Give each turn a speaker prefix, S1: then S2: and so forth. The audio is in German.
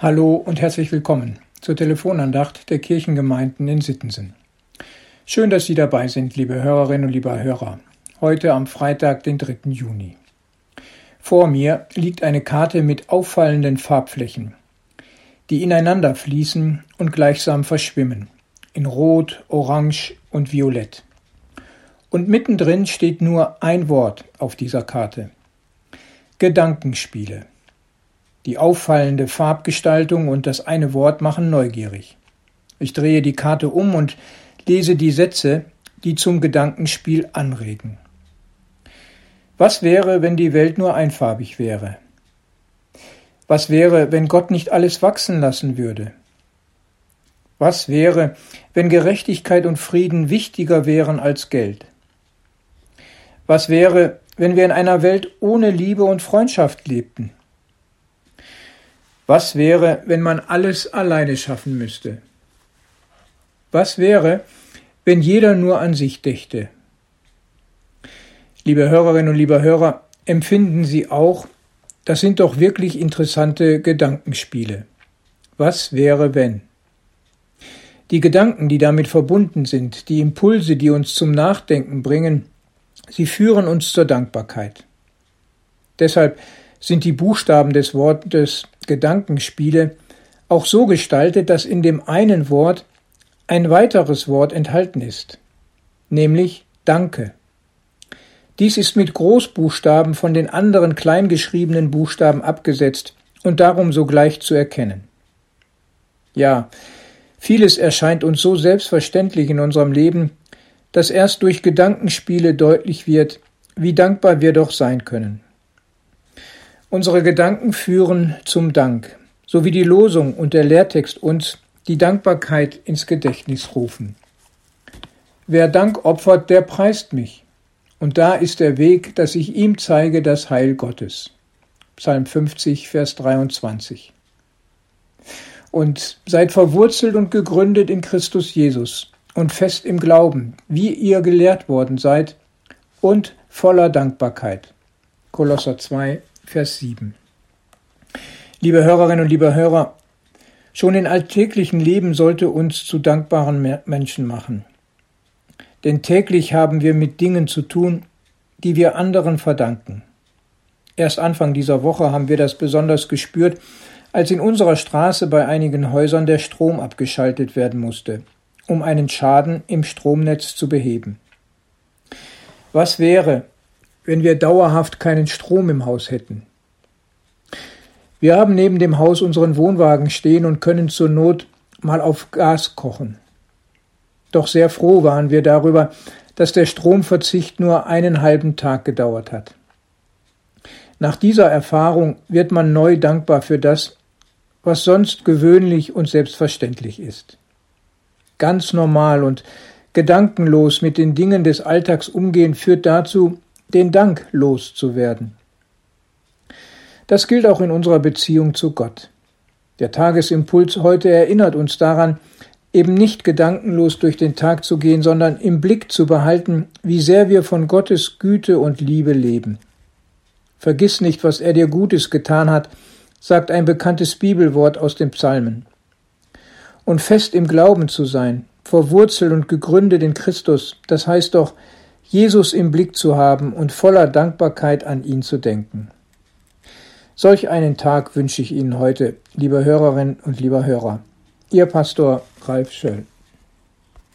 S1: Hallo und herzlich willkommen zur Telefonandacht der Kirchengemeinden in Sittensen. Schön, dass Sie dabei sind, liebe Hörerinnen und lieber Hörer. Heute am Freitag, den 3. Juni. Vor mir liegt eine Karte mit auffallenden Farbflächen, die ineinander fließen und gleichsam verschwimmen, in Rot, Orange und Violett. Und mittendrin steht nur ein Wort auf dieser Karte. Gedankenspiele. Die auffallende Farbgestaltung und das eine Wort machen neugierig. Ich drehe die Karte um und lese die Sätze, die zum Gedankenspiel anregen. Was wäre, wenn die Welt nur einfarbig wäre? Was wäre, wenn Gott nicht alles wachsen lassen würde? Was wäre, wenn Gerechtigkeit und Frieden wichtiger wären als Geld? Was wäre, wenn wir in einer Welt ohne Liebe und Freundschaft lebten? Was wäre, wenn man alles alleine schaffen müsste? Was wäre, wenn jeder nur an sich dächte? Liebe Hörerinnen und lieber Hörer, empfinden Sie auch, das sind doch wirklich interessante Gedankenspiele. Was wäre, wenn? Die Gedanken, die damit verbunden sind, die Impulse, die uns zum Nachdenken bringen, sie führen uns zur Dankbarkeit. Deshalb sind die Buchstaben des Wortes Gedankenspiele auch so gestaltet, dass in dem einen Wort ein weiteres Wort enthalten ist, nämlich Danke. Dies ist mit Großbuchstaben von den anderen kleingeschriebenen Buchstaben abgesetzt und darum sogleich zu erkennen. Ja, vieles erscheint uns so selbstverständlich in unserem Leben, dass erst durch Gedankenspiele deutlich wird, wie dankbar wir doch sein können. Unsere Gedanken führen zum Dank, so wie die Losung und der Lehrtext uns die Dankbarkeit ins Gedächtnis rufen. Wer Dank opfert, der preist mich. Und da ist der Weg, dass ich ihm zeige das Heil Gottes. Psalm 50, Vers 23. Und seid verwurzelt und gegründet in Christus Jesus und fest im Glauben, wie ihr gelehrt worden seid, und voller Dankbarkeit. Kolosser 2, Vers 7. Liebe Hörerinnen und liebe Hörer, schon in alltäglichen Leben sollte uns zu dankbaren Menschen machen. Denn täglich haben wir mit Dingen zu tun, die wir anderen verdanken. Erst Anfang dieser Woche haben wir das besonders gespürt, als in unserer Straße bei einigen Häusern der Strom abgeschaltet werden musste, um einen Schaden im Stromnetz zu beheben. Was wäre, wenn wir dauerhaft keinen Strom im Haus hätten. Wir haben neben dem Haus unseren Wohnwagen stehen und können zur Not mal auf Gas kochen. Doch sehr froh waren wir darüber, dass der Stromverzicht nur einen halben Tag gedauert hat. Nach dieser Erfahrung wird man neu dankbar für das, was sonst gewöhnlich und selbstverständlich ist. Ganz normal und gedankenlos mit den Dingen des Alltags umgehen führt dazu, den Dank loszuwerden. Das gilt auch in unserer Beziehung zu Gott. Der Tagesimpuls heute erinnert uns daran, eben nicht gedankenlos durch den Tag zu gehen, sondern im Blick zu behalten, wie sehr wir von Gottes Güte und Liebe leben. Vergiss nicht, was er dir Gutes getan hat, sagt ein bekanntes Bibelwort aus den Psalmen. Und fest im Glauben zu sein, verwurzelt und gegründet in Christus, das heißt doch, Jesus im Blick zu haben und voller Dankbarkeit an ihn zu denken. Solch einen Tag wünsche ich Ihnen heute, liebe Hörerinnen und lieber Hörer. Ihr Pastor Ralf Schöll.